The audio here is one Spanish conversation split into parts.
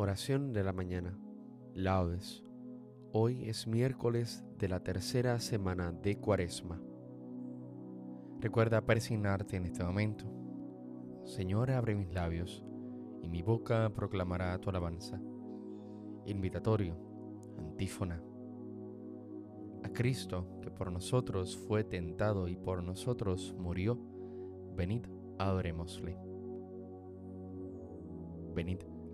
Oración de la mañana. Laudes. Hoy es miércoles de la tercera semana de Cuaresma. Recuerda persignarte en este momento. Señor, abre mis labios y mi boca proclamará tu alabanza. Invitatorio, antífona. A Cristo, que por nosotros fue tentado y por nosotros murió, venid, adorémosle. Venid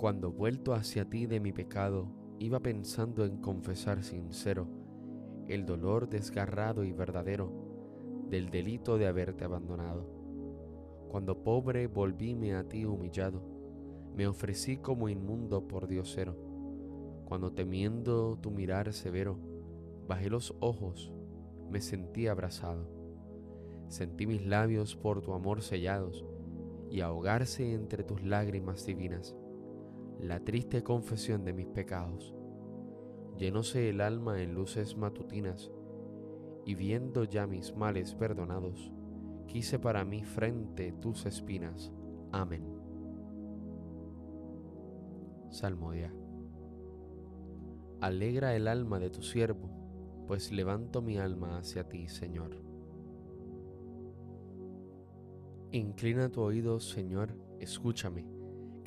Cuando vuelto hacia ti de mi pecado, iba pensando en confesar sincero el dolor desgarrado y verdadero del delito de haberte abandonado. Cuando pobre volvíme a ti humillado, me ofrecí como inmundo por diosero. Cuando temiendo tu mirar severo, bajé los ojos, me sentí abrazado. Sentí mis labios por tu amor sellados y ahogarse entre tus lágrimas divinas la triste confesión de mis pecados. Llenóse el alma en luces matutinas, y viendo ya mis males perdonados, quise para mí frente tus espinas. Amén. Salmodia. Alegra el alma de tu siervo, pues levanto mi alma hacia ti, Señor. Inclina tu oído, Señor, escúchame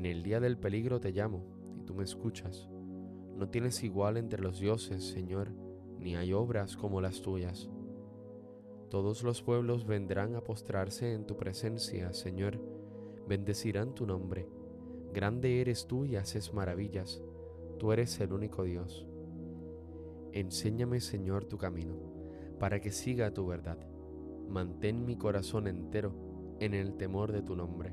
en el día del peligro te llamo y tú me escuchas. No tienes igual entre los dioses, Señor, ni hay obras como las tuyas. Todos los pueblos vendrán a postrarse en tu presencia, Señor, bendecirán tu nombre. Grande eres tú y haces maravillas, tú eres el único Dios. Enséñame, Señor, tu camino, para que siga tu verdad. Mantén mi corazón entero en el temor de tu nombre.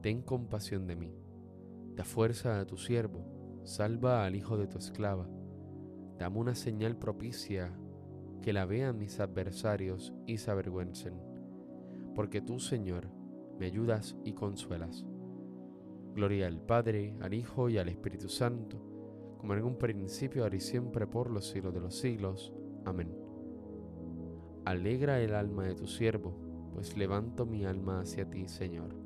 ten compasión de mí. Da fuerza a tu siervo, salva al hijo de tu esclava. Dame una señal propicia que la vean mis adversarios y se avergüencen, porque tú, Señor, me ayudas y consuelas. Gloria al Padre, al Hijo y al Espíritu Santo, como en un principio, ahora y siempre, por los siglos de los siglos. Amén. Alegra el alma de tu siervo, pues levanto mi alma hacia ti, Señor.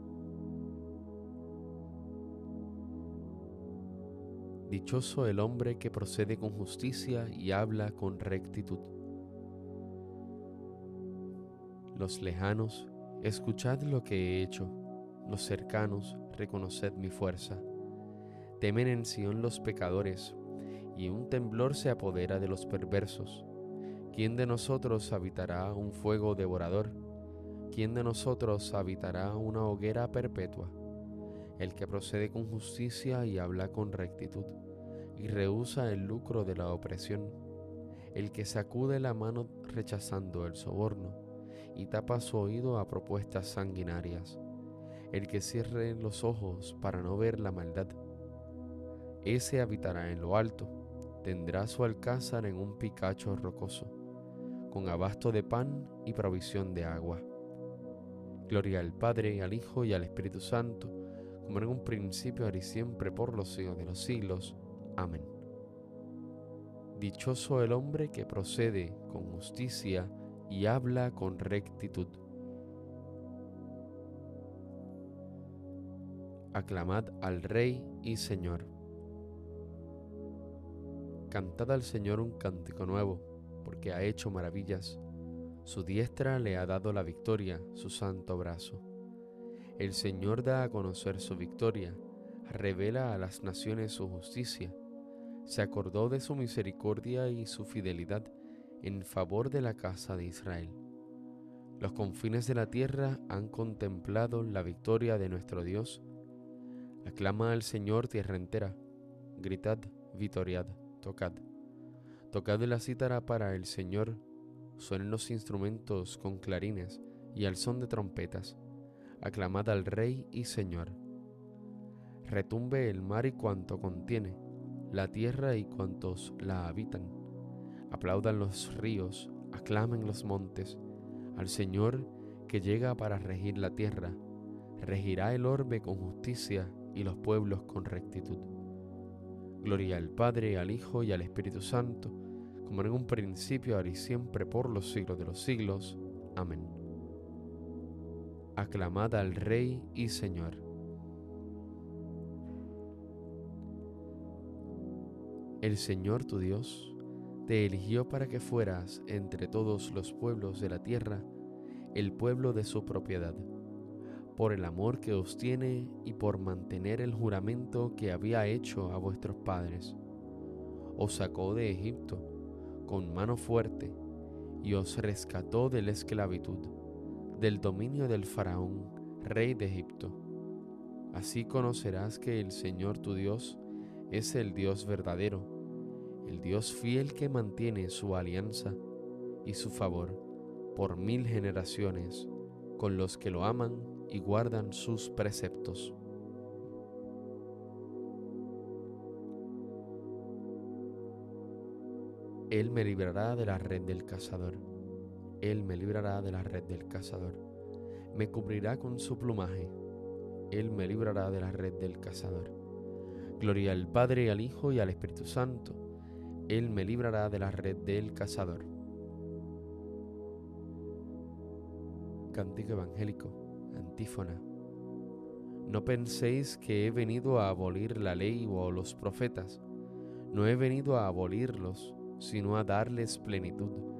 Dichoso el hombre que procede con justicia y habla con rectitud. Los lejanos, escuchad lo que he hecho, los cercanos, reconoced mi fuerza. Temen en Sión los pecadores, y un temblor se apodera de los perversos. ¿Quién de nosotros habitará un fuego devorador? ¿Quién de nosotros habitará una hoguera perpetua? El que procede con justicia y habla con rectitud, y rehúsa el lucro de la opresión, el que sacude la mano rechazando el soborno, y tapa su oído a propuestas sanguinarias, el que cierre los ojos para no ver la maldad. Ese habitará en lo alto, tendrá su alcázar en un picacho rocoso, con abasto de pan y provisión de agua. Gloria al Padre, al Hijo y al Espíritu Santo, como en un principio, ahora y siempre, por los siglos de los siglos. Amén. Dichoso el hombre que procede con justicia y habla con rectitud. Aclamad al Rey y Señor. Cantad al Señor un cántico nuevo, porque ha hecho maravillas. Su diestra le ha dado la victoria, su santo brazo. El Señor da a conocer su victoria, revela a las naciones su justicia. Se acordó de su misericordia y su fidelidad en favor de la casa de Israel. Los confines de la tierra han contemplado la victoria de nuestro Dios. Aclama al Señor tierra entera. Gritad, vitoriad, tocad. Tocad la cítara para el Señor. Suenen los instrumentos con clarines y al son de trompetas aclamad al Rey y Señor. Retumbe el mar y cuanto contiene, la tierra y cuantos la habitan. Aplaudan los ríos, aclamen los montes, al Señor que llega para regir la tierra. Regirá el orbe con justicia y los pueblos con rectitud. Gloria al Padre, al Hijo y al Espíritu Santo, como en un principio, ahora y siempre, por los siglos de los siglos. Amén aclamad al Rey y Señor. El Señor tu Dios te eligió para que fueras entre todos los pueblos de la tierra el pueblo de su propiedad, por el amor que os tiene y por mantener el juramento que había hecho a vuestros padres. Os sacó de Egipto con mano fuerte y os rescató de la esclavitud del dominio del faraón, rey de Egipto. Así conocerás que el Señor tu Dios es el Dios verdadero, el Dios fiel que mantiene su alianza y su favor por mil generaciones con los que lo aman y guardan sus preceptos. Él me librará de la red del cazador él me librará de la red del cazador. Me cubrirá con su plumaje. Él me librará de la red del cazador. Gloria al Padre, al Hijo y al Espíritu Santo. Él me librará de la red del cazador. Cántico evangélico, antífona. No penséis que he venido a abolir la ley o los profetas. No he venido a abolirlos, sino a darles plenitud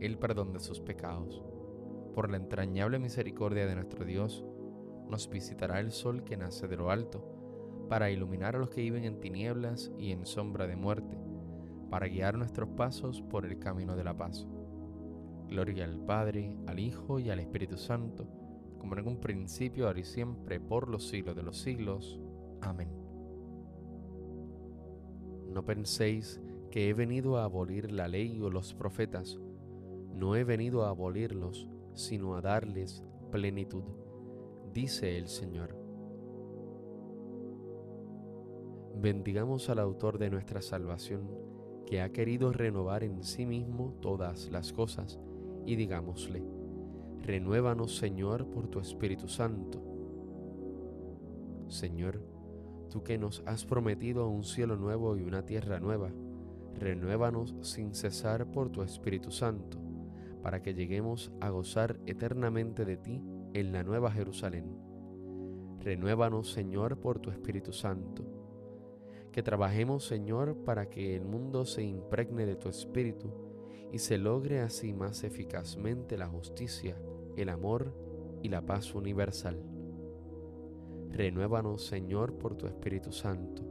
el perdón de sus pecados. Por la entrañable misericordia de nuestro Dios, nos visitará el sol que nace de lo alto, para iluminar a los que viven en tinieblas y en sombra de muerte, para guiar nuestros pasos por el camino de la paz. Gloria al Padre, al Hijo y al Espíritu Santo, como en un principio, ahora y siempre, por los siglos de los siglos. Amén. No penséis que he venido a abolir la ley o los profetas. No he venido a abolirlos, sino a darles plenitud, dice el Señor. Bendigamos al autor de nuestra salvación, que ha querido renovar en sí mismo todas las cosas, y digámosle, renuévanos Señor por tu Espíritu Santo. Señor, tú que nos has prometido un cielo nuevo y una tierra nueva, renuévanos sin cesar por tu Espíritu Santo, para que lleguemos a gozar eternamente de ti en la nueva Jerusalén. Renuévanos, Señor, por tu Espíritu Santo. Que trabajemos, Señor, para que el mundo se impregne de tu Espíritu y se logre así más eficazmente la justicia, el amor y la paz universal. Renuévanos, Señor, por tu Espíritu Santo.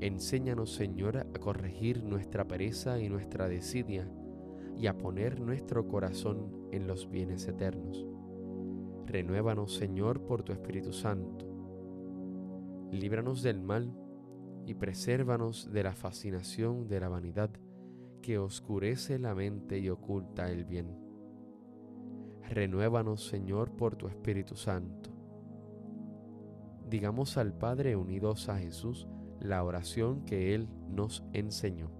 Enséñanos, Señor, a corregir nuestra pereza y nuestra desidia y a poner nuestro corazón en los bienes eternos. Renuévanos, Señor, por tu Espíritu Santo. Líbranos del mal y presérvanos de la fascinación de la vanidad que oscurece la mente y oculta el bien. Renuévanos, Señor, por tu Espíritu Santo. Digamos al Padre unidos a Jesús la oración que Él nos enseñó.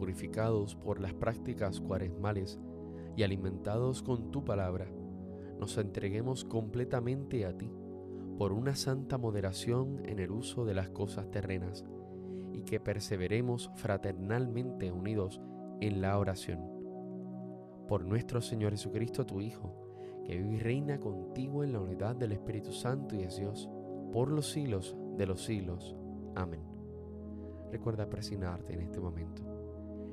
purificados por las prácticas cuaresmales y alimentados con tu palabra, nos entreguemos completamente a ti por una santa moderación en el uso de las cosas terrenas y que perseveremos fraternalmente unidos en la oración. Por nuestro Señor Jesucristo, tu Hijo, que vive y reina contigo en la unidad del Espíritu Santo y es Dios, por los siglos de los siglos. Amén. Recuerda presionarte en este momento.